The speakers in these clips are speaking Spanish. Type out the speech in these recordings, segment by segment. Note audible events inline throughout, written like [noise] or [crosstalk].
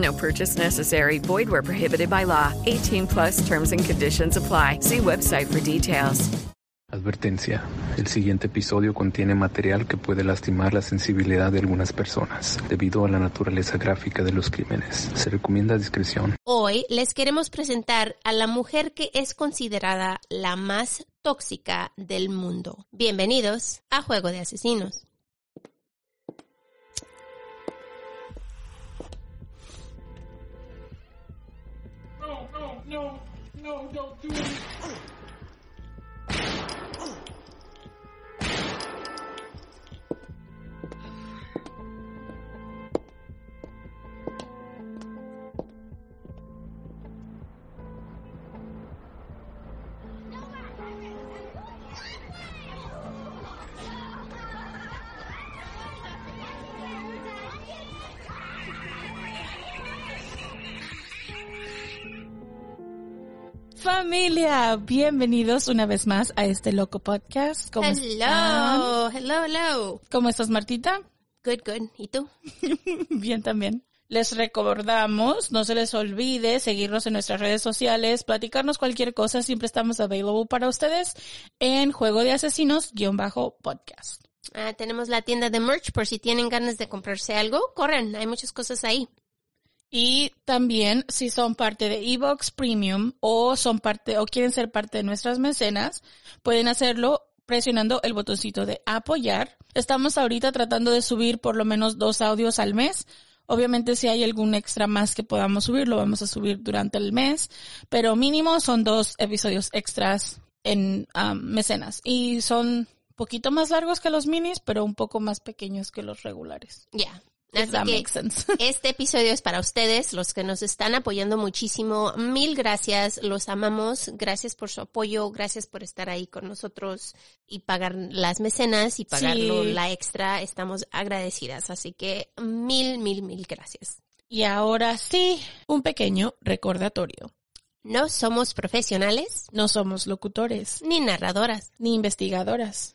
No purchase necessary. Void where prohibited by law. 18 plus terms and conditions apply. See website for details. Advertencia. El siguiente episodio contiene material que puede lastimar la sensibilidad de algunas personas debido a la naturaleza gráfica de los crímenes. Se recomienda discreción. Hoy les queremos presentar a la mujer que es considerada la más tóxica del mundo. Bienvenidos a Juego de Asesinos. No, no, don't do it. Familia, bienvenidos una vez más a este loco podcast. ¿Cómo están? Hello, hello, hello. ¿Cómo estás, Martita? Good, good. ¿Y tú? [laughs] Bien también. Les recordamos, no se les olvide seguirnos en nuestras redes sociales, platicarnos cualquier cosa, siempre estamos available para ustedes en Juego de Asesinos-podcast. Ah, tenemos la tienda de merch por si tienen ganas de comprarse algo. Corren, hay muchas cosas ahí. Y también si son parte de Evox Premium o son parte o quieren ser parte de nuestras mecenas, pueden hacerlo presionando el botoncito de apoyar. Estamos ahorita tratando de subir por lo menos dos audios al mes. Obviamente si hay algún extra más que podamos subir, lo vamos a subir durante el mes, pero mínimo son dos episodios extras en um, mecenas y son poquito más largos que los minis, pero un poco más pequeños que los regulares. Ya. If Así that que [laughs] este episodio es para ustedes, los que nos están apoyando muchísimo. Mil gracias, los amamos. Gracias por su apoyo, gracias por estar ahí con nosotros y pagar las mecenas y pagarlo Sí. la extra. Estamos agradecidas, así que mil, mil, mil gracias. Y ahora sí, un pequeño recordatorio. No somos profesionales, No somos locutores, ni narradoras, ni investigadoras,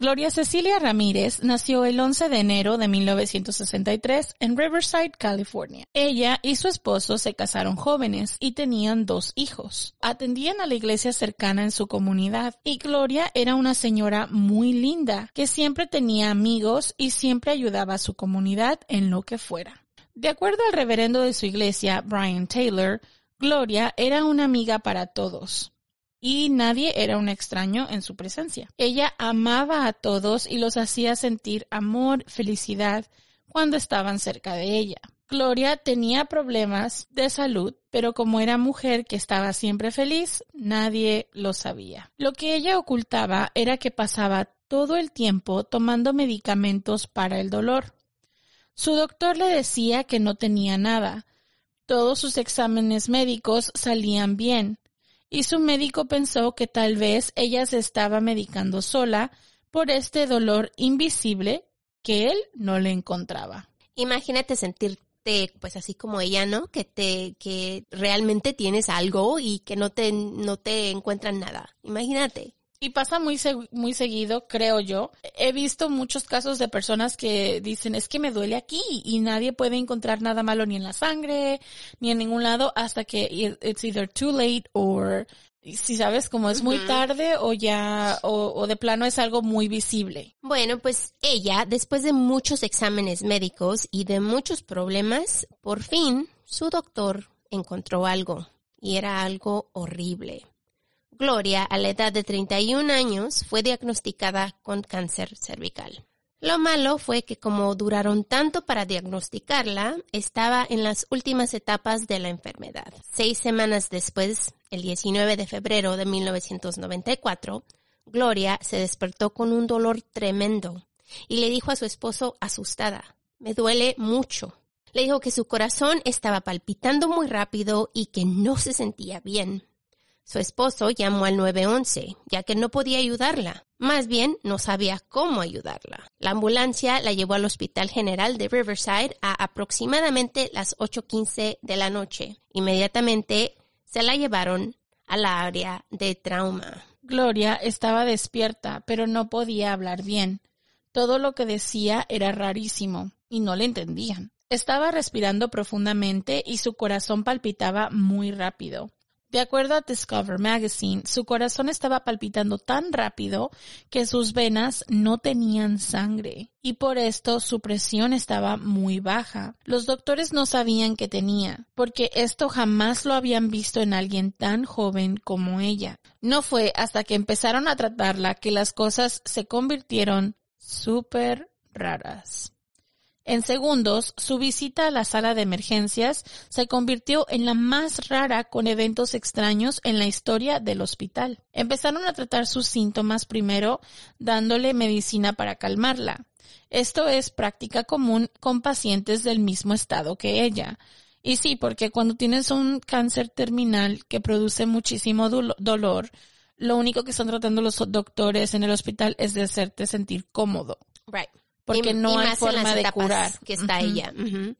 Gloria Cecilia Ramírez nació el 11 de enero de 1963 en Riverside, California. Ella y su esposo se casaron jóvenes y tenían dos hijos. Atendían a la iglesia cercana en su comunidad y Gloria era una señora muy linda que siempre tenía amigos y siempre ayudaba a su comunidad en lo que fuera. De acuerdo al reverendo de su iglesia, Brian Taylor, Gloria era una amiga para todos y nadie era un extraño en su presencia. Ella amaba a todos y los hacía sentir amor, felicidad cuando estaban cerca de ella. Gloria tenía problemas de salud, pero como era mujer que estaba siempre feliz, nadie lo sabía. Lo que ella ocultaba era que pasaba todo el tiempo tomando medicamentos para el dolor. Su doctor le decía que no tenía nada. Todos sus exámenes médicos salían bien, y su médico pensó que tal vez ella se estaba medicando sola por este dolor invisible que él no le encontraba. Imagínate sentirte pues así como ella, ¿no? Que te que realmente tienes algo y que no te no te encuentran nada. Imagínate. Y pasa muy, muy seguido, creo yo. He visto muchos casos de personas que dicen, es que me duele aquí y nadie puede encontrar nada malo ni en la sangre, ni en ningún lado hasta que it's either too late or si sabes como es muy tarde o ya o, o, de plano es algo muy visible. Bueno, pues ella, después de muchos exámenes médicos y de muchos problemas, por fin su doctor encontró algo y era algo horrible. Gloria, a la edad de 31 años, fue diagnosticada con cáncer cervical. Lo malo fue que como duraron tanto para diagnosticarla, estaba en las últimas etapas de la enfermedad. Seis semanas después, el 19 de febrero de 1994, Gloria se despertó con un dolor tremendo y le dijo a su esposo asustada, me duele mucho. Le dijo que su corazón estaba palpitando muy rápido y que no se sentía bien. Su esposo llamó al 911, ya que no podía ayudarla. Más bien, no sabía cómo ayudarla. La ambulancia la llevó al Hospital General de Riverside a aproximadamente las 8.15 de la noche. Inmediatamente se la llevaron a la área de trauma. Gloria estaba despierta, pero no podía hablar bien. Todo lo que decía era rarísimo y no le entendían. Estaba respirando profundamente y su corazón palpitaba muy rápido. De acuerdo a Discover Magazine, su corazón estaba palpitando tan rápido que sus venas no tenían sangre y por esto su presión estaba muy baja. Los doctores no sabían qué tenía, porque esto jamás lo habían visto en alguien tan joven como ella. No fue hasta que empezaron a tratarla que las cosas se convirtieron súper raras. En segundos, su visita a la sala de emergencias se convirtió en la más rara con eventos extraños en la historia del hospital. Empezaron a tratar sus síntomas primero dándole medicina para calmarla. Esto es práctica común con pacientes del mismo estado que ella. Y sí, porque cuando tienes un cáncer terminal que produce muchísimo dolor, lo único que están tratando los doctores en el hospital es de hacerte sentir cómodo. Right porque no hay forma de curar que está ella.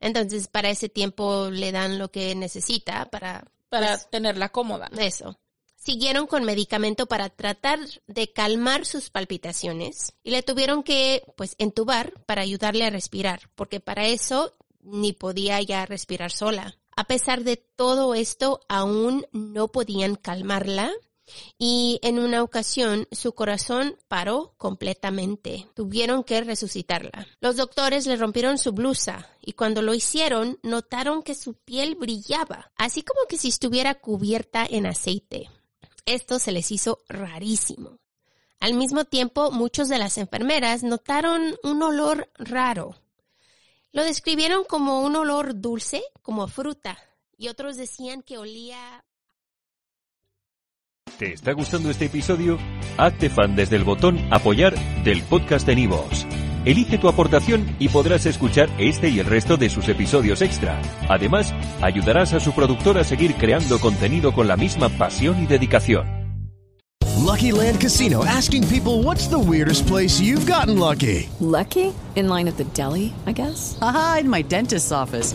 Entonces, para ese tiempo le dan lo que necesita para para pues, tenerla cómoda. Eso. Siguieron con medicamento para tratar de calmar sus palpitaciones y le tuvieron que pues entubar para ayudarle a respirar, porque para eso ni podía ya respirar sola. A pesar de todo esto, aún no podían calmarla y en una ocasión su corazón paró completamente. Tuvieron que resucitarla. Los doctores le rompieron su blusa y cuando lo hicieron notaron que su piel brillaba, así como que si estuviera cubierta en aceite. Esto se les hizo rarísimo. Al mismo tiempo, muchos de las enfermeras notaron un olor raro. Lo describieron como un olor dulce, como fruta, y otros decían que olía ¿Te está gustando este episodio? Hazte fan desde el botón Apoyar del podcast de Nivos. Elige tu aportación y podrás escuchar este y el resto de sus episodios extra. Además, ayudarás a su productor a seguir creando contenido con la misma pasión y dedicación. Lucky Land Casino asking people what's the weirdest place you've gotten lucky. Lucky? In line at the deli, I guess. Aha, in my dentist's office.